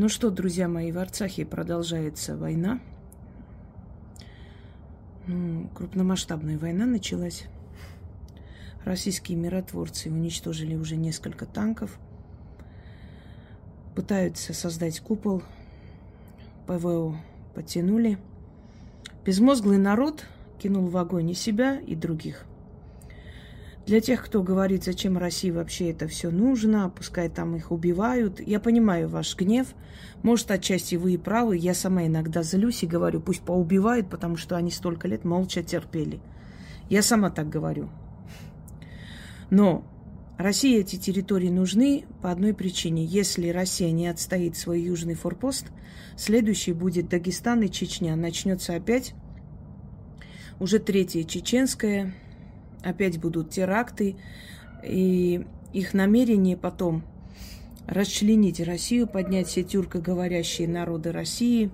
Ну что, друзья мои, в Арцахе продолжается война. Ну, крупномасштабная война началась. Российские миротворцы уничтожили уже несколько танков. Пытаются создать купол. ПВО подтянули. Безмозглый народ кинул в огонь и себя, и других. Для тех, кто говорит, зачем России вообще это все нужно, пускай там их убивают, я понимаю ваш гнев. Может, отчасти вы и правы. Я сама иногда злюсь и говорю, пусть поубивают, потому что они столько лет молча терпели. Я сама так говорю. Но России эти территории нужны по одной причине. Если Россия не отстоит свой южный форпост, следующий будет Дагестан и Чечня. Начнется опять уже третья чеченская, опять будут теракты, и их намерение потом расчленить Россию, поднять все тюркоговорящие народы России.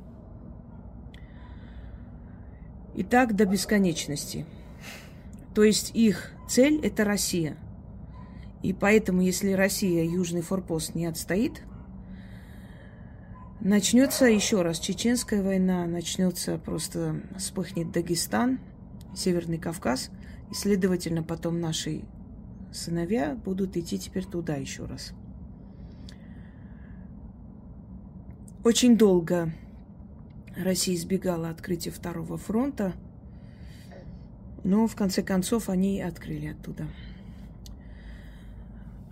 И так до бесконечности. То есть их цель – это Россия. И поэтому, если Россия южный форпост не отстоит, начнется еще раз чеченская война, начнется просто вспыхнет Дагестан, Северный Кавказ – и, следовательно, потом наши сыновья будут идти теперь туда еще раз. Очень долго Россия избегала открытия второго фронта, но в конце концов они открыли оттуда.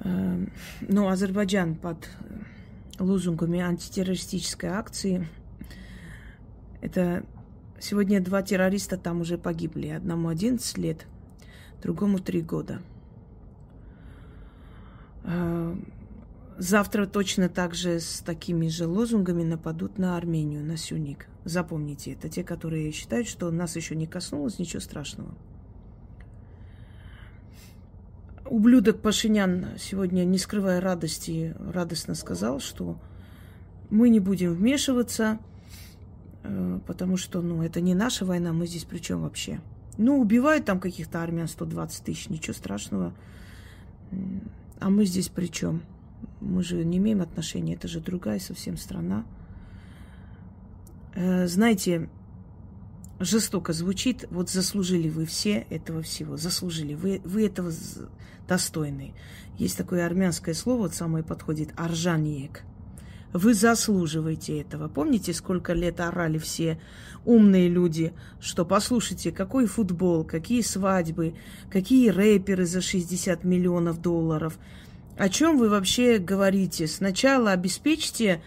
Эм, но Азербайджан под лозунгами антитеррористической акции это сегодня два террориста там уже погибли. Одному 11 лет, другому три года. А, завтра точно так же с такими же лозунгами нападут на Армению, на Сюник. Запомните, это те, которые считают, что нас еще не коснулось, ничего страшного. Ублюдок Пашинян сегодня, не скрывая радости, радостно сказал, что мы не будем вмешиваться, э, потому что ну, это не наша война, мы здесь при чем вообще? Ну, убивают там каких-то армян 120 тысяч, ничего страшного. А мы здесь при чем? Мы же не имеем отношения, это же другая совсем страна. Э, знаете, жестоко звучит, вот заслужили вы все этого всего, заслужили, вы, вы этого достойны. Есть такое армянское слово, вот самое подходит, аржаниек – вы заслуживаете этого. Помните, сколько лет орали все умные люди, что послушайте, какой футбол, какие свадьбы, какие рэперы за 60 миллионов долларов. О чем вы вообще говорите? Сначала обеспечьте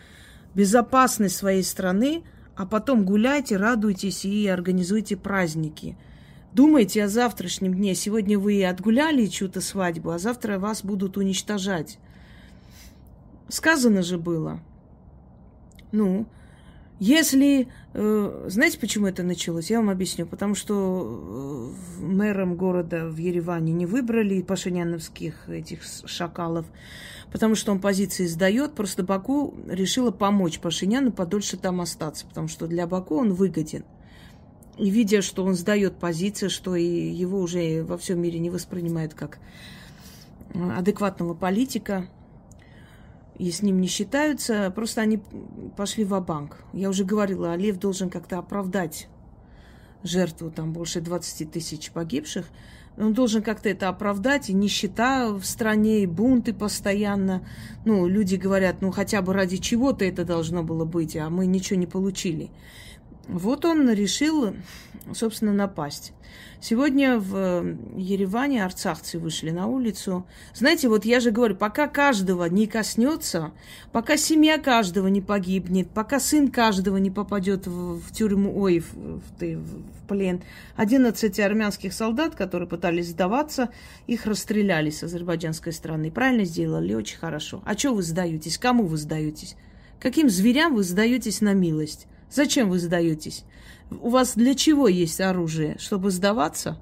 безопасность своей страны, а потом гуляйте, радуйтесь и организуйте праздники. Думайте о завтрашнем дне. Сегодня вы отгуляли чью-то свадьбу, а завтра вас будут уничтожать. Сказано же было. Ну, если... Э, знаете, почему это началось? Я вам объясню. Потому что э, мэром города в Ереване не выбрали пашиняновских этих шакалов, потому что он позиции сдает. Просто Баку решила помочь Пашиняну подольше там остаться, потому что для Баку он выгоден. И видя, что он сдает позиции, что и его уже во всем мире не воспринимают как э, адекватного политика, и с ним не считаются, просто они пошли в банк Я уже говорила, Алиев должен как-то оправдать жертву, там больше 20 тысяч погибших. Он должен как-то это оправдать, и нищета в стране, и бунты постоянно. Ну, люди говорят, ну, хотя бы ради чего-то это должно было быть, а мы ничего не получили. Вот он решил, собственно, напасть. Сегодня в Ереване арцахцы вышли на улицу. Знаете, вот я же говорю, пока каждого не коснется, пока семья каждого не погибнет, пока сын каждого не попадет в, в тюрьму, ой, в, в, в плен. 11 армянских солдат, которые пытались сдаваться, их расстреляли с азербайджанской стороны. Правильно сделали, очень хорошо. А что вы сдаетесь? Кому вы сдаетесь? Каким зверям вы сдаетесь на милость? Зачем вы сдаетесь? У вас для чего есть оружие? Чтобы сдаваться?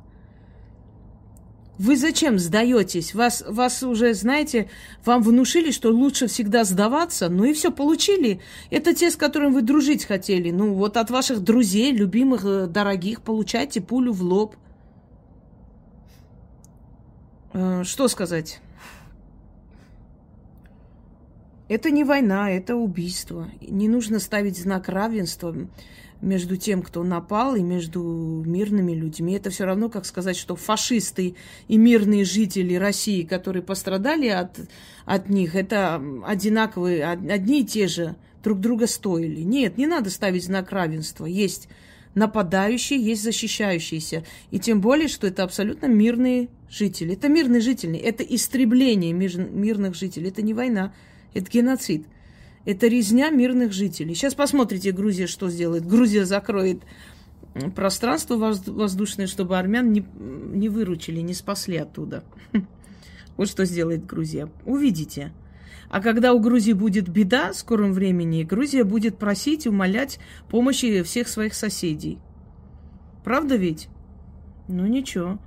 Вы зачем сдаетесь? Вас, вас уже, знаете, вам внушили, что лучше всегда сдаваться, ну и все, получили. Это те, с которыми вы дружить хотели. Ну вот от ваших друзей, любимых, э, дорогих, получайте пулю в лоб. Э, что сказать? Это не война, это убийство. Не нужно ставить знак равенства между тем, кто напал, и между мирными людьми. Это все равно, как сказать, что фашисты и мирные жители России, которые пострадали от, от них, это одинаковые, одни и те же друг друга стоили. Нет, не надо ставить знак равенства. Есть нападающие, есть защищающиеся. И тем более, что это абсолютно мирные жители. Это мирные жители, это истребление мирных жителей, это не война, это геноцид. Это резня мирных жителей. Сейчас посмотрите, Грузия что сделает. Грузия закроет пространство воздушное, чтобы армян не, не выручили, не спасли оттуда. Вот что сделает Грузия. Увидите. А когда у Грузии будет беда в скором времени, Грузия будет просить, умолять помощи всех своих соседей. Правда ведь? Ну ничего.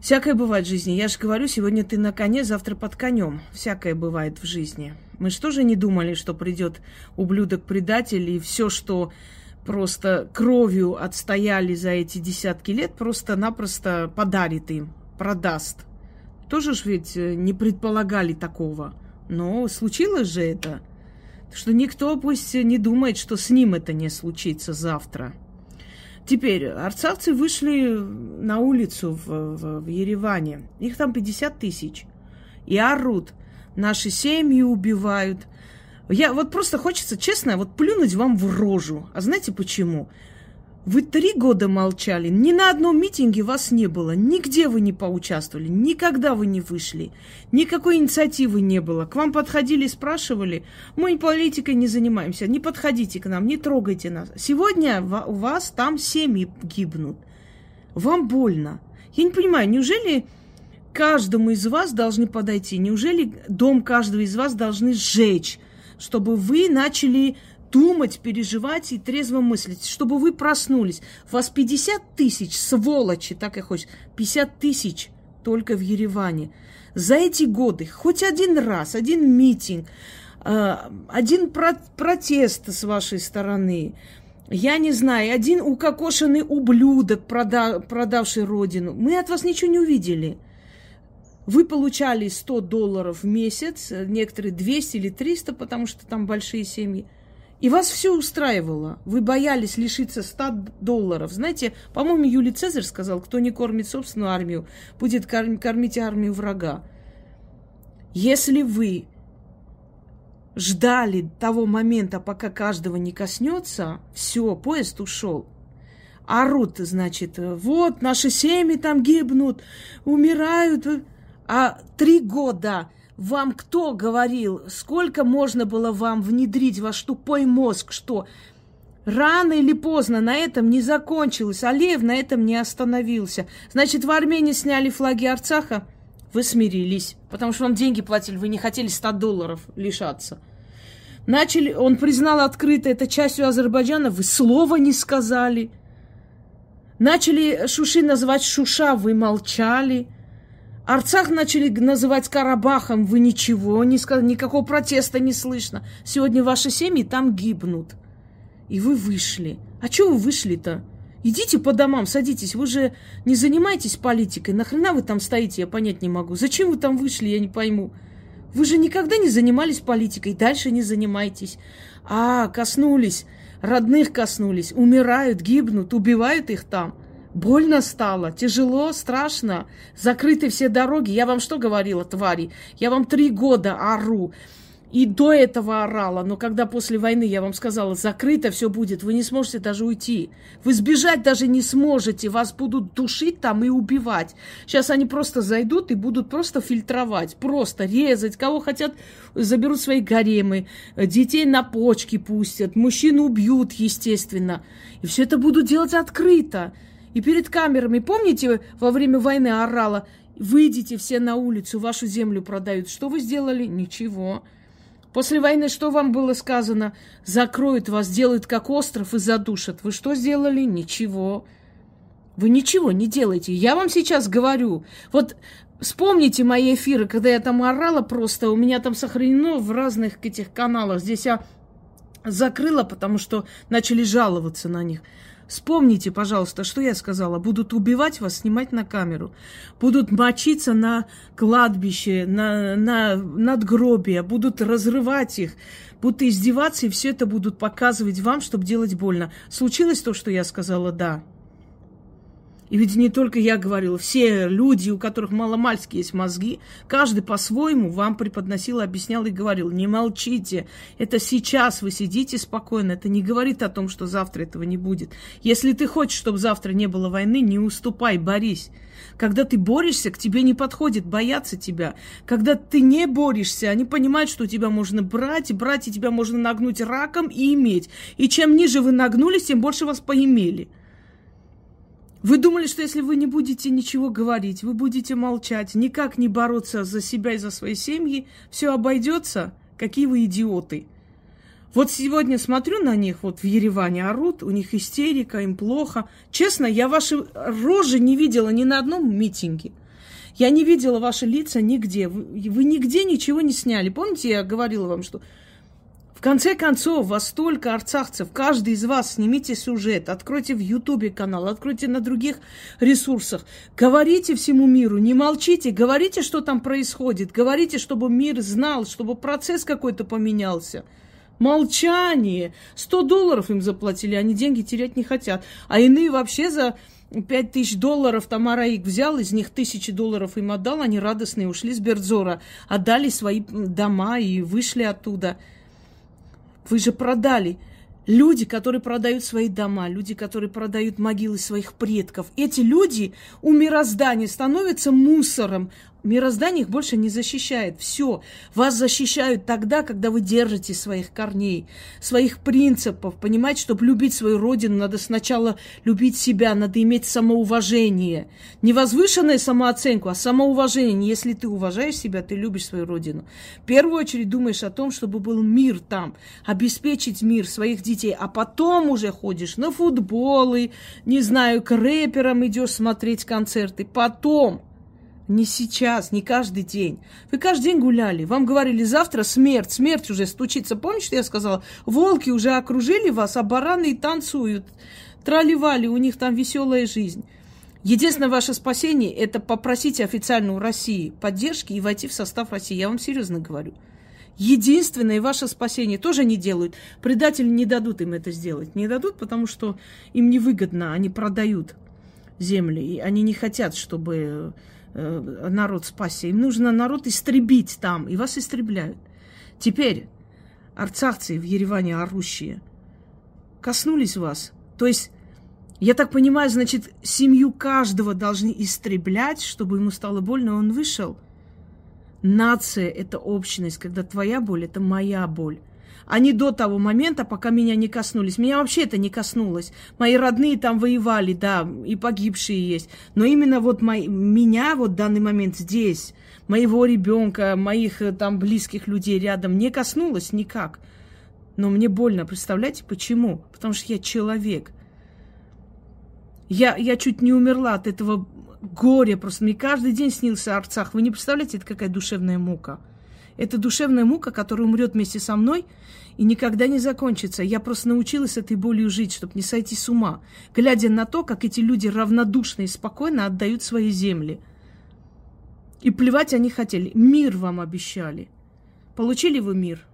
Всякое бывает в жизни. Я же говорю, сегодня ты на коне, завтра под конем. Всякое бывает в жизни. Мы что же не думали, что придет ублюдок-предатель и все, что просто кровью отстояли за эти десятки лет, просто-напросто подарит им, продаст. Тоже ж ведь э, не предполагали такого. Но случилось же это. Что никто пусть не думает, что с ним это не случится завтра. Теперь, арцавцы вышли на улицу в, в, в Ереване. Их там 50 тысяч. И орут. Наши семьи убивают. Я вот просто хочется, честно, вот плюнуть вам в рожу. А знаете почему? Вы три года молчали, ни на одном митинге вас не было, нигде вы не поучаствовали, никогда вы не вышли, никакой инициативы не было. К вам подходили, спрашивали, мы политикой не занимаемся, не подходите к нам, не трогайте нас. Сегодня у вас там семьи гибнут. Вам больно. Я не понимаю, неужели каждому из вас должны подойти, неужели дом каждого из вас должны сжечь, чтобы вы начали думать, переживать и трезво мыслить, чтобы вы проснулись. Вас 50 тысяч, сволочи, так и хочешь, 50 тысяч только в Ереване. За эти годы хоть один раз, один митинг, э, один протест с вашей стороны, я не знаю, один укокошенный ублюдок, продавший родину, мы от вас ничего не увидели. Вы получали 100 долларов в месяц, некоторые 200 или 300, потому что там большие семьи. И вас все устраивало. Вы боялись лишиться 100 долларов. Знаете, по-моему, Юлий Цезарь сказал, кто не кормит собственную армию, будет кормить армию врага. Если вы ждали того момента, пока каждого не коснется, все, поезд ушел. Орут, значит, вот наши семьи там гибнут, умирают. А три года вам кто говорил, сколько можно было вам внедрить в ваш тупой мозг, что рано или поздно на этом не закончилось, Алиев на этом не остановился. Значит, в Армении сняли флаги Арцаха, вы смирились, потому что вам деньги платили, вы не хотели 100 долларов лишаться. Начали, он признал открыто это частью Азербайджана, вы слова не сказали. Начали Шуши называть Шуша, вы молчали. Арцах начали называть Карабахом, вы ничего не сказали, никакого протеста не слышно. Сегодня ваши семьи там гибнут. И вы вышли. А что вы вышли-то? Идите по домам, садитесь. Вы же не занимаетесь политикой. Нахрена вы там стоите, я понять не могу. Зачем вы там вышли, я не пойму. Вы же никогда не занимались политикой, дальше не занимайтесь. А, коснулись, родных коснулись, умирают, гибнут, убивают их там. Больно стало, тяжело, страшно. Закрыты все дороги. Я вам что говорила, твари? Я вам три года ору. И до этого орала, но когда после войны я вам сказала, закрыто все будет, вы не сможете даже уйти. Вы сбежать даже не сможете, вас будут душить там и убивать. Сейчас они просто зайдут и будут просто фильтровать, просто резать, кого хотят, заберут свои гаремы, детей на почки пустят, мужчин убьют, естественно. И все это будут делать открыто. И перед камерами, помните, во время войны орала, выйдите все на улицу, вашу землю продают. Что вы сделали? Ничего. После войны что вам было сказано? Закроют вас, делают как остров и задушат. Вы что сделали? Ничего. Вы ничего не делаете. Я вам сейчас говорю. Вот вспомните мои эфиры, когда я там орала просто. У меня там сохранено в разных этих каналах. Здесь я закрыла, потому что начали жаловаться на них. Вспомните, пожалуйста, что я сказала. Будут убивать вас, снимать на камеру. Будут мочиться на кладбище, на, на надгробия. Будут разрывать их. Будут издеваться, и все это будут показывать вам, чтобы делать больно. Случилось то, что я сказала? Да. И ведь не только я говорила, все люди, у которых маломальски есть мозги, каждый по-своему вам преподносил, объяснял и говорил, не молчите, это сейчас вы сидите спокойно, это не говорит о том, что завтра этого не будет. Если ты хочешь, чтобы завтра не было войны, не уступай, борись. Когда ты борешься, к тебе не подходит бояться тебя. Когда ты не борешься, они понимают, что тебя можно брать, брать, и тебя можно нагнуть раком и иметь. И чем ниже вы нагнулись, тем больше вас поимели. Вы думали, что если вы не будете ничего говорить, вы будете молчать, никак не бороться за себя и за свои семьи, все обойдется? Какие вы идиоты! Вот сегодня смотрю на них, вот в Ереване орут, у них истерика, им плохо. Честно, я ваши рожи не видела ни на одном митинге. Я не видела ваши лица нигде. Вы, вы нигде ничего не сняли. Помните, я говорила вам, что в конце концов, вас столько арцахцев, каждый из вас снимите сюжет, откройте в Ютубе канал, откройте на других ресурсах, говорите всему миру, не молчите, говорите, что там происходит, говорите, чтобы мир знал, чтобы процесс какой-то поменялся. Молчание. 100 долларов им заплатили, они деньги терять не хотят. А иные вообще за 5 тысяч долларов Тамара их взял, из них тысячи долларов им отдал, они радостные ушли с Бердзора, отдали свои дома и вышли оттуда. Вы же продали. Люди, которые продают свои дома, люди, которые продают могилы своих предков, эти люди у мироздания становятся мусором, Мироздание их больше не защищает. Все. Вас защищают тогда, когда вы держите своих корней, своих принципов. Понимать, чтобы любить свою родину, надо сначала любить себя, надо иметь самоуважение. Не возвышенную самооценку, а самоуважение. Если ты уважаешь себя, ты любишь свою родину. В первую очередь думаешь о том, чтобы был мир там, обеспечить мир своих детей, а потом уже ходишь на футболы, не знаю, к рэперам идешь смотреть концерты. Потом. Не сейчас, не каждый день. Вы каждый день гуляли. Вам говорили, завтра смерть, смерть уже стучится. Помните, что я сказала? Волки уже окружили вас, а бараны танцуют. Траливали, у них там веселая жизнь. Единственное ваше спасение – это попросить официально у России поддержки и войти в состав России. Я вам серьезно говорю. Единственное ваше спасение тоже не делают. Предатели не дадут им это сделать. Не дадут, потому что им невыгодно. Они продают земли. И они не хотят, чтобы народ спасся. Им нужно народ истребить там, и вас истребляют. Теперь арцахцы в Ереване орущие коснулись вас. То есть, я так понимаю, значит, семью каждого должны истреблять, чтобы ему стало больно, он вышел. Нация – это общность, когда твоя боль – это моя боль а не до того момента, пока меня не коснулись. Меня вообще это не коснулось. Мои родные там воевали, да, и погибшие есть. Но именно вот мои, меня вот в данный момент здесь, моего ребенка, моих э, там близких людей рядом не коснулось никак. Но мне больно, представляете, почему? Потому что я человек. Я, я чуть не умерла от этого горя, просто мне каждый день снился Арцах. Вы не представляете, это какая душевная мука. Это душевная мука, которая умрет вместе со мной и никогда не закончится. Я просто научилась этой болью жить, чтобы не сойти с ума, глядя на то, как эти люди равнодушно и спокойно отдают свои земли. И плевать они хотели. Мир вам обещали. Получили вы мир?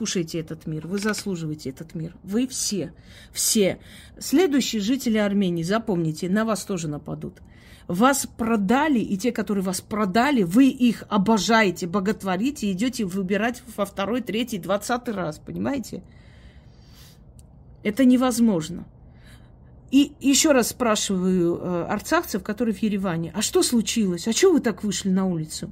Кушайте этот мир. Вы заслуживаете этот мир. Вы все. Все. Следующие жители Армении, запомните, на вас тоже нападут. Вас продали, и те, которые вас продали, вы их обожаете, боготворите, идете выбирать во второй, третий, двадцатый раз, понимаете? Это невозможно. И еще раз спрашиваю э, арцахцев, которые в Ереване, а что случилось? А что вы так вышли на улицу?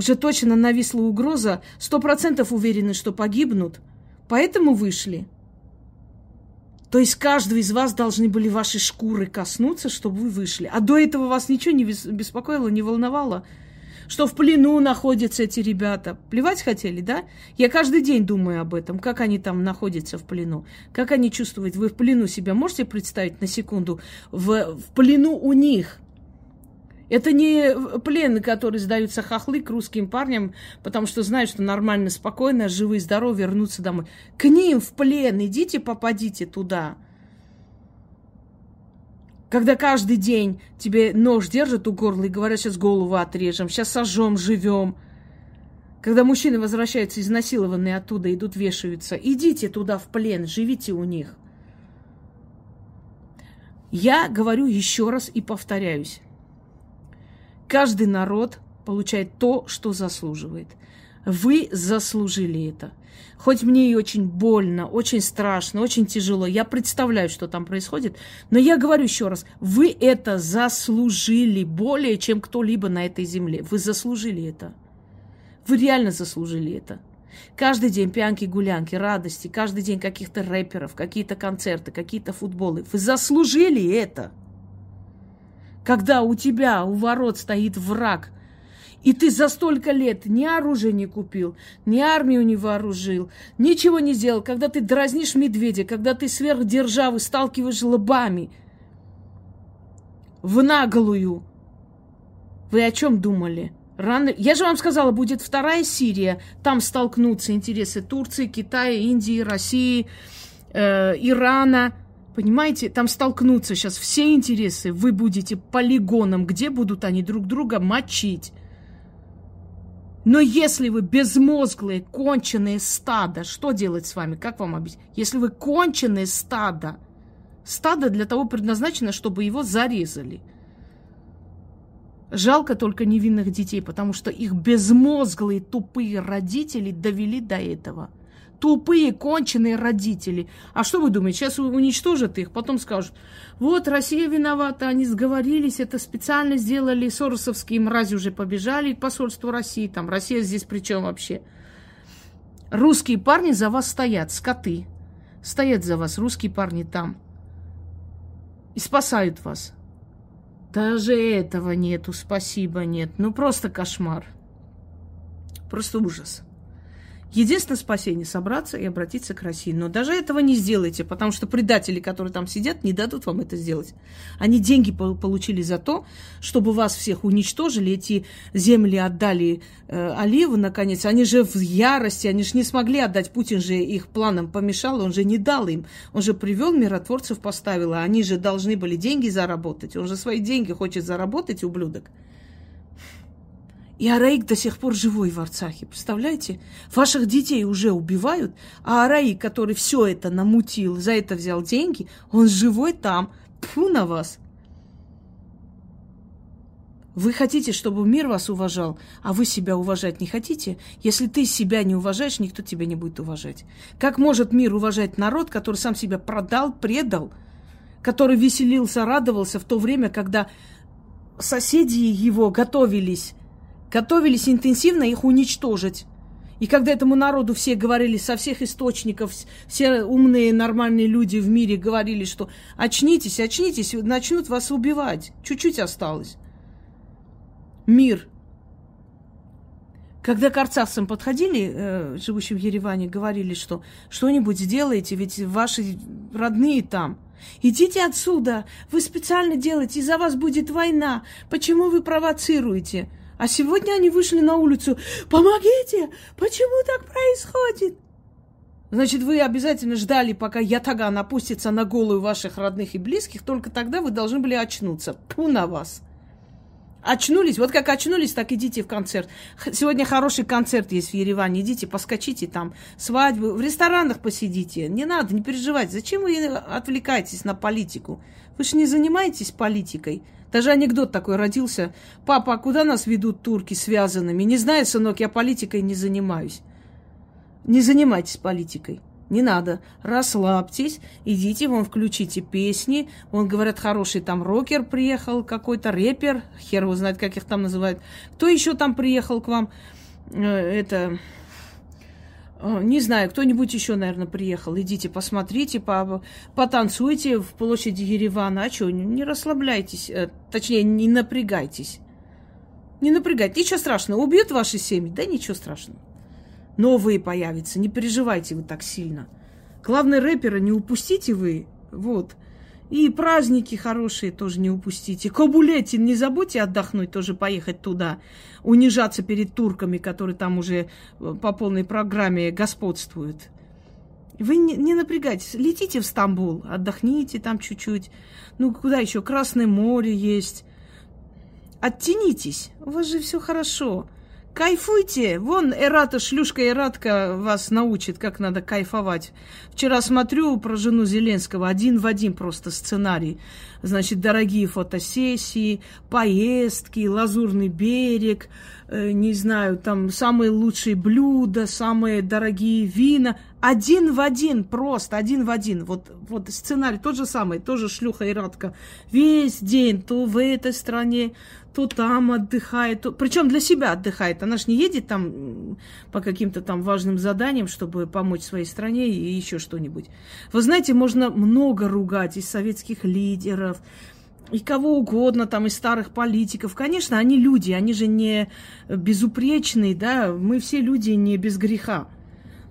Уже точно нависла угроза, сто процентов уверены, что погибнут, поэтому вышли. То есть каждого из вас должны были ваши шкуры коснуться, чтобы вы вышли. А до этого вас ничего не беспокоило, не волновало, что в плену находятся эти ребята. Плевать хотели, да? Я каждый день думаю об этом, как они там находятся в плену, как они чувствуют. Вы в плену себя можете представить на секунду? В, в плену у них – это не плены, которые сдаются хохлы к русским парням, потому что знают, что нормально, спокойно, живые, здоровые, вернутся домой. К ним в плен идите, попадите туда. Когда каждый день тебе нож держат у горла и говорят, сейчас голову отрежем, сейчас сожжем, живем. Когда мужчины возвращаются изнасилованные оттуда, идут вешаются, идите туда в плен, живите у них. Я говорю еще раз и повторяюсь. Каждый народ получает то, что заслуживает. Вы заслужили это. Хоть мне и очень больно, очень страшно, очень тяжело, я представляю, что там происходит, но я говорю еще раз, вы это заслужили более, чем кто-либо на этой земле. Вы заслужили это. Вы реально заслужили это. Каждый день пьянки-гулянки, радости, каждый день каких-то рэперов, какие-то концерты, какие-то футболы. Вы заслужили это. Когда у тебя у ворот стоит враг – и ты за столько лет ни оружие не купил, ни армию не вооружил, ничего не сделал, когда ты дразнишь медведя, когда ты сверх державы сталкиваешь лбами в наголую. Вы о чем думали? Рано... Я же вам сказала, будет вторая Сирия. Там столкнутся интересы Турции, Китая, Индии, России, э, Ирана. Понимаете, там столкнутся сейчас все интересы. Вы будете полигоном, где будут они друг друга мочить. Но если вы безмозглые, конченые стадо, что делать с вами? Как вам объяснить? Если вы конченые стадо, стадо для того предназначено, чтобы его зарезали. Жалко только невинных детей, потому что их безмозглые, тупые родители довели до этого – тупые, конченые родители. А что вы думаете, сейчас уничтожат их, потом скажут, вот Россия виновата, они сговорились, это специально сделали, соросовские мрази уже побежали к посольству России, там Россия здесь при чем вообще? Русские парни за вас стоят, скоты. Стоят за вас русские парни там. И спасают вас. Даже этого нету, спасибо, нет. Ну, просто кошмар. Просто ужас. Единственное спасение – собраться и обратиться к России. Но даже этого не сделайте, потому что предатели, которые там сидят, не дадут вам это сделать. Они деньги получили за то, чтобы вас всех уничтожили, эти земли отдали э, Алиеву, наконец. Они же в ярости, они же не смогли отдать. Путин же их планам помешал, он же не дал им. Он же привел миротворцев, поставил, а они же должны были деньги заработать. Он же свои деньги хочет заработать, ублюдок. И Араик до сих пор живой в Арцахе. Представляете? Ваших детей уже убивают, а Араик, который все это намутил, за это взял деньги, он живой там. Тьфу на вас. Вы хотите, чтобы мир вас уважал, а вы себя уважать не хотите? Если ты себя не уважаешь, никто тебя не будет уважать. Как может мир уважать народ, который сам себя продал, предал, который веселился, радовался в то время, когда соседи его готовились готовились интенсивно их уничтожить. И когда этому народу все говорили со всех источников, все умные, нормальные люди в мире говорили, что очнитесь, очнитесь, начнут вас убивать. Чуть-чуть осталось. Мир. Когда к арцавцам подходили, э, живущим в Ереване, говорили, что что-нибудь сделаете, ведь ваши родные там. Идите отсюда, вы специально делаете, из-за вас будет война. Почему вы провоцируете? А сегодня они вышли на улицу. Помогите! Почему так происходит? Значит, вы обязательно ждали, пока ятаган опустится на голову ваших родных и близких, только тогда вы должны были очнуться. Пу на вас. Очнулись, вот как очнулись, так идите в концерт. Сегодня хороший концерт есть в Ереване, идите, поскочите там, свадьбы, в ресторанах посидите. Не надо, не переживайте. Зачем вы отвлекаетесь на политику? Вы же не занимаетесь политикой. Даже анекдот такой родился. Папа, а куда нас ведут турки связанными? Не знаю, сынок, я политикой не занимаюсь. Не занимайтесь политикой. Не надо. Расслабьтесь, идите, вон включите песни. Вон, говорят, хороший там рокер приехал, какой-то рэпер. Хер его знает, как их там называют. Кто еще там приехал к вам? Э, это не знаю, кто-нибудь еще, наверное, приехал. Идите, посмотрите, по, потанцуйте в площади Еревана. А что, не расслабляйтесь, э, точнее, не напрягайтесь. Не напрягайтесь, ничего страшного. Убьют ваши семьи, да ничего страшного. Новые появятся, не переживайте вы так сильно. Главное, рэпера не упустите вы, вот. И праздники хорошие тоже не упустите. Кабулетин не забудьте отдохнуть, тоже поехать туда, унижаться перед турками, которые там уже э, по полной программе господствуют. Вы не, не напрягайтесь, летите в Стамбул, отдохните там чуть-чуть. Ну, куда еще? Красное море есть. Оттянитесь, у вас же все хорошо. Кайфуйте! Вон Эрата, шлюшка Эратка вас научит, как надо кайфовать. Вчера смотрю про жену Зеленского, один в один просто сценарий. Значит, дорогие фотосессии, поездки, лазурный берег, э, не знаю, там самые лучшие блюда, самые дорогие вина. Один в один, просто один в один. Вот, вот сценарий тот же самый, тоже шлюха Эратка. Весь день то в этой стране, то там отдыхает, то... причем для себя отдыхает. Она же не едет там по каким-то там важным заданиям, чтобы помочь своей стране и еще что-нибудь. Вы знаете, можно много ругать из советских лидеров, и кого угодно, там, из старых политиков. Конечно, они люди, они же не безупречные, да, мы все люди не без греха.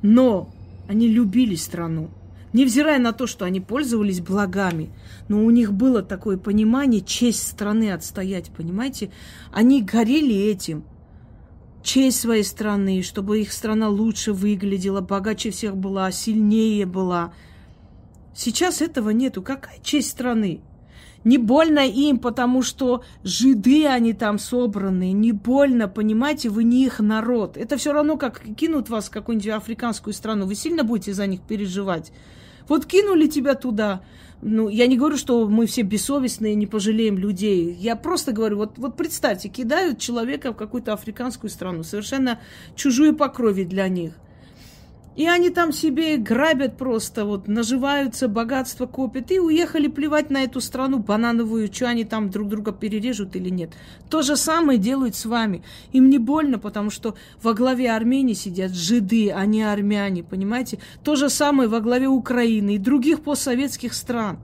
Но они любили страну. Невзирая на то, что они пользовались благами, но у них было такое понимание честь страны отстоять, понимаете? Они горели этим. Честь своей страны, чтобы их страна лучше выглядела, богаче всех была, сильнее была. Сейчас этого нету. Какая честь страны? Не больно им, потому что жиды они там собраны. Не больно, понимаете, вы не их народ. Это все равно, как кинут вас в какую-нибудь африканскую страну. Вы сильно будете за них переживать. Вот кинули тебя туда. Ну, я не говорю, что мы все бессовестные, не пожалеем людей. Я просто говорю, вот, вот представьте, кидают человека в какую-то африканскую страну, совершенно чужую по крови для них – и они там себе грабят просто, вот, наживаются, богатство копят. И уехали плевать на эту страну банановую, что они там друг друга перережут или нет. То же самое делают с вами. Им не больно, потому что во главе Армении сидят жиды, а не армяне, понимаете? То же самое во главе Украины и других постсоветских стран.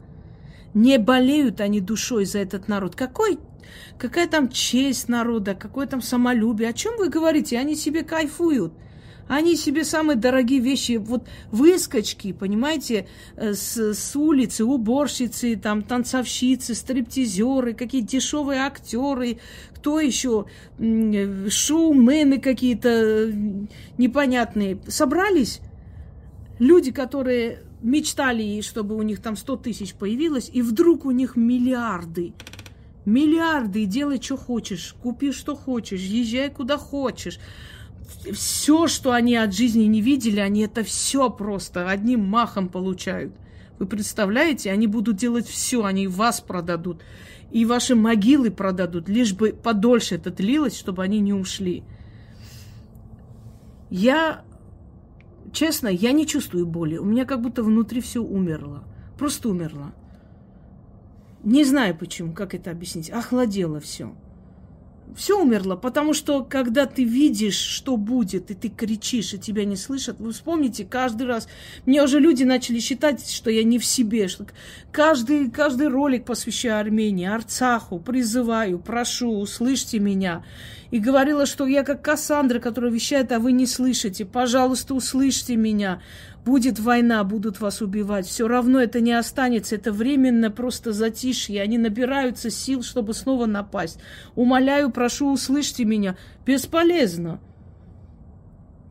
Не болеют они душой за этот народ. Какой Какая там честь народа, какое там самолюбие. О чем вы говорите? Они себе кайфуют. Они себе самые дорогие вещи, вот выскочки, понимаете, э, с, с улицы, уборщицы, там, танцовщицы, стриптизеры, какие дешевые актеры, кто еще, э, шоумены какие-то э, непонятные. Собрались люди, которые мечтали, чтобы у них там 100 тысяч появилось, и вдруг у них миллиарды. Миллиарды, делай, что хочешь, купи, что хочешь, езжай, куда хочешь все, что они от жизни не видели, они это все просто одним махом получают. Вы представляете, они будут делать все, они вас продадут, и ваши могилы продадут, лишь бы подольше это длилось, чтобы они не ушли. Я, честно, я не чувствую боли. У меня как будто внутри все умерло. Просто умерло. Не знаю почему, как это объяснить. Охладело все все умерло, потому что когда ты видишь, что будет, и ты кричишь, и тебя не слышат, вы вспомните каждый раз. Мне уже люди начали считать, что я не в себе, что каждый, каждый ролик посвящаю Армении, Арцаху, призываю, прошу, услышьте меня. И говорила, что я как Кассандра, которая вещает, а вы не слышите. Пожалуйста, услышьте меня. Будет война, будут вас убивать. Все равно это не останется. Это временно просто затишье. Они набираются сил, чтобы снова напасть. Умоляю, прошу, услышьте меня. Бесполезно.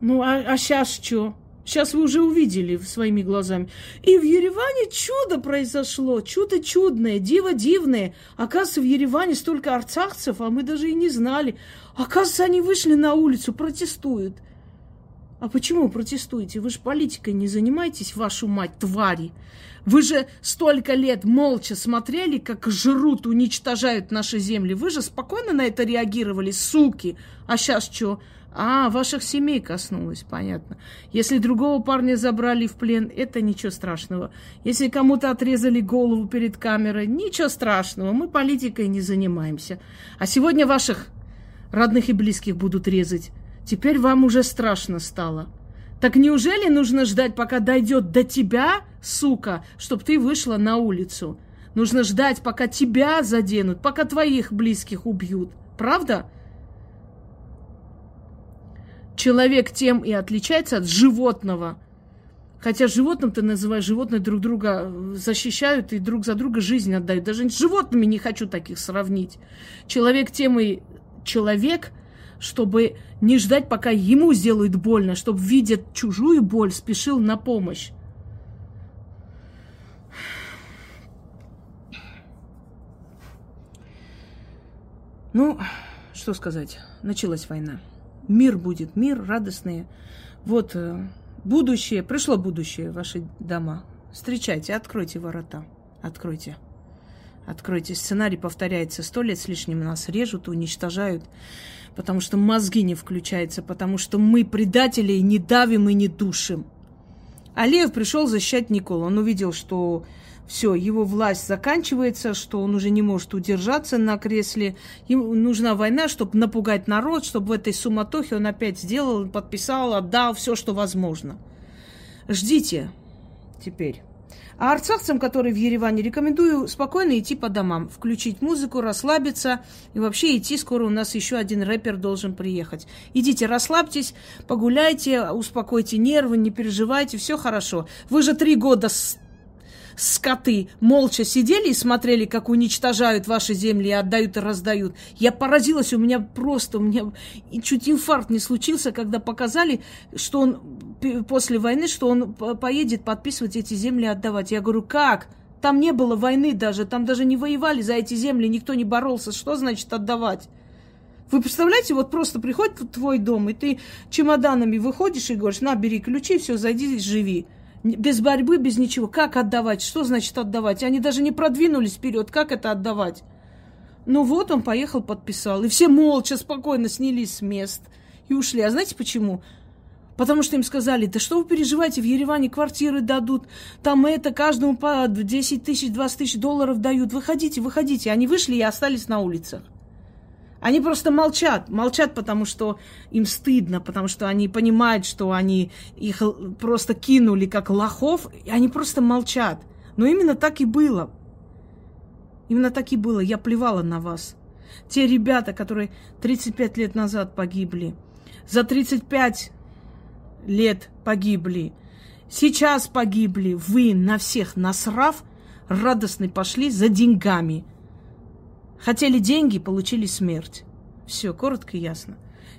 Ну, а, а сейчас что? Сейчас вы уже увидели своими глазами. И в Ереване чудо произошло. Чудо чудное, диво дивное. Оказывается, в Ереване столько арцахцев, а мы даже и не знали. Оказывается, они вышли на улицу, протестуют. А почему протестуете? Вы же политикой не занимаетесь, вашу мать, твари. Вы же столько лет молча смотрели, как жрут, уничтожают наши земли. Вы же спокойно на это реагировали, суки. А сейчас что? А, ваших семей коснулось, понятно. Если другого парня забрали в плен, это ничего страшного. Если кому-то отрезали голову перед камерой, ничего страшного. Мы политикой не занимаемся. А сегодня ваших родных и близких будут резать. Теперь вам уже страшно стало. Так неужели нужно ждать, пока дойдет до тебя, сука, чтобы ты вышла на улицу? Нужно ждать, пока тебя заденут, пока твоих близких убьют. Правда? Человек тем и отличается от животного. Хотя животным ты называешь, животные друг друга защищают и друг за друга жизнь отдают. Даже с животными не хочу таких сравнить. Человек тем и человек – чтобы не ждать, пока ему сделают больно, чтобы, видя чужую боль, спешил на помощь. Ну, что сказать, началась война. Мир будет, мир радостный. Вот э, будущее, пришло будущее ваши дома. Встречайте, откройте ворота, откройте. Откройте, сценарий повторяется сто лет с лишним, нас режут, уничтожают, потому что мозги не включаются, потому что мы предателей не давим и не душим. Алиев пришел защищать Николу. Он увидел, что все, его власть заканчивается, что он уже не может удержаться на кресле. Ему нужна война, чтобы напугать народ, чтобы в этой суматохе он опять сделал, подписал, отдал все, что возможно. Ждите теперь. А арцахцам, которые в Ереване, рекомендую спокойно идти по домам, включить музыку, расслабиться и вообще идти. Скоро у нас еще один рэпер должен приехать. Идите, расслабьтесь, погуляйте, успокойте нервы, не переживайте, все хорошо. Вы же три года скоты молча сидели и смотрели, как уничтожают ваши земли и отдают и раздают. Я поразилась, у меня просто, у меня чуть инфаркт не случился, когда показали, что он после войны, что он поедет подписывать эти земли отдавать. Я говорю, как? Там не было войны даже, там даже не воевали за эти земли, никто не боролся. Что значит отдавать? Вы представляете, вот просто приходит в твой дом, и ты чемоданами выходишь и говоришь, на, бери ключи, все, зайди, живи. Без борьбы, без ничего. Как отдавать? Что значит отдавать? Они даже не продвинулись вперед. Как это отдавать? Ну вот он поехал, подписал. И все молча, спокойно снялись с мест и ушли. А знаете почему? Потому что им сказали, да что вы переживаете, в Ереване квартиры дадут, там это, каждому по 10 тысяч, 20 тысяч долларов дают. Выходите, выходите. Они вышли и остались на улицах. Они просто молчат. Молчат, потому что им стыдно, потому что они понимают, что они их просто кинули как лохов, и они просто молчат. Но именно так и было. Именно так и было. Я плевала на вас. Те ребята, которые 35 лет назад погибли, за 35 лет погибли, сейчас погибли, вы на всех насрав, радостно пошли за деньгами – Хотели деньги, получили смерть. Все, коротко и ясно.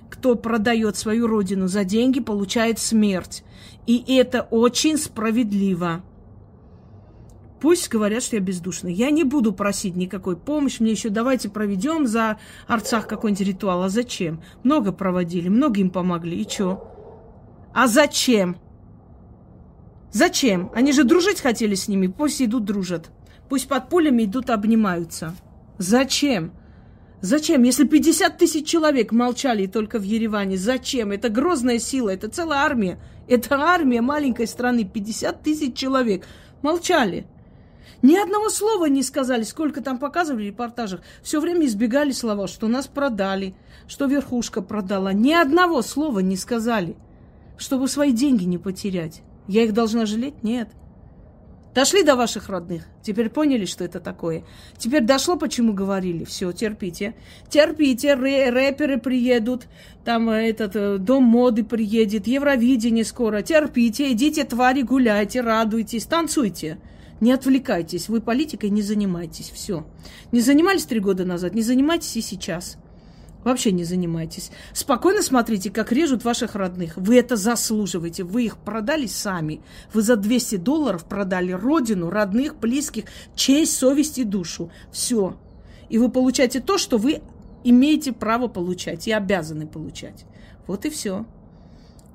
Кто продает свою родину за деньги, получает смерть. И это очень справедливо. Пусть говорят, что я бездушный. Я не буду просить никакой помощи. Мне еще давайте проведем за Арцах какой-нибудь ритуал. А зачем? Много проводили, много им помогли. И что? А зачем? Зачем? Они же дружить хотели с ними. Пусть идут дружат. Пусть под пулями идут обнимаются. Зачем? Зачем? Если 50 тысяч человек молчали только в Ереване, зачем? Это грозная сила, это целая армия. Это армия маленькой страны, 50 тысяч человек. Молчали. Ни одного слова не сказали, сколько там показывали в репортажах. Все время избегали слова, что нас продали, что верхушка продала. Ни одного слова не сказали, чтобы свои деньги не потерять. Я их должна жалеть? Нет. Дошли до ваших родных. Теперь поняли, что это такое. Теперь дошло, почему говорили. Все, терпите. Терпите, рэ рэперы приедут. Там э, этот э, дом моды приедет. Евровидение скоро. Терпите, идите, твари, гуляйте, радуйтесь, танцуйте. Не отвлекайтесь. Вы политикой не занимайтесь. Все. Не занимались три года назад, не занимайтесь и сейчас. Вообще не занимайтесь. Спокойно смотрите, как режут ваших родных. Вы это заслуживаете. Вы их продали сами. Вы за 200 долларов продали родину, родных, близких, честь, совесть и душу. Все. И вы получаете то, что вы имеете право получать и обязаны получать. Вот и все.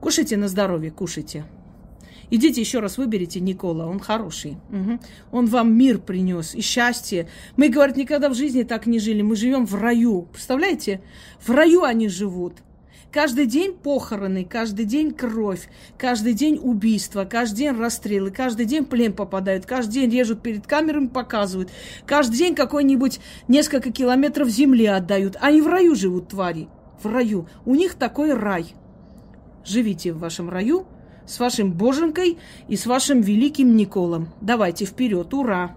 Кушайте на здоровье, кушайте. Идите еще раз выберите Никола, он хороший. Угу. Он вам мир принес и счастье. Мы, говорят, никогда в жизни так не жили. Мы живем в раю. Представляете? В раю они живут. Каждый день похороны, каждый день кровь, каждый день убийства, каждый день расстрелы, каждый день плен попадают, каждый день режут перед камерами, показывают. Каждый день какой-нибудь несколько километров земли отдают. Они в раю живут, твари. В раю. У них такой рай. Живите в вашем раю, с вашим боженкой и с вашим великим Николом. Давайте вперед, ура!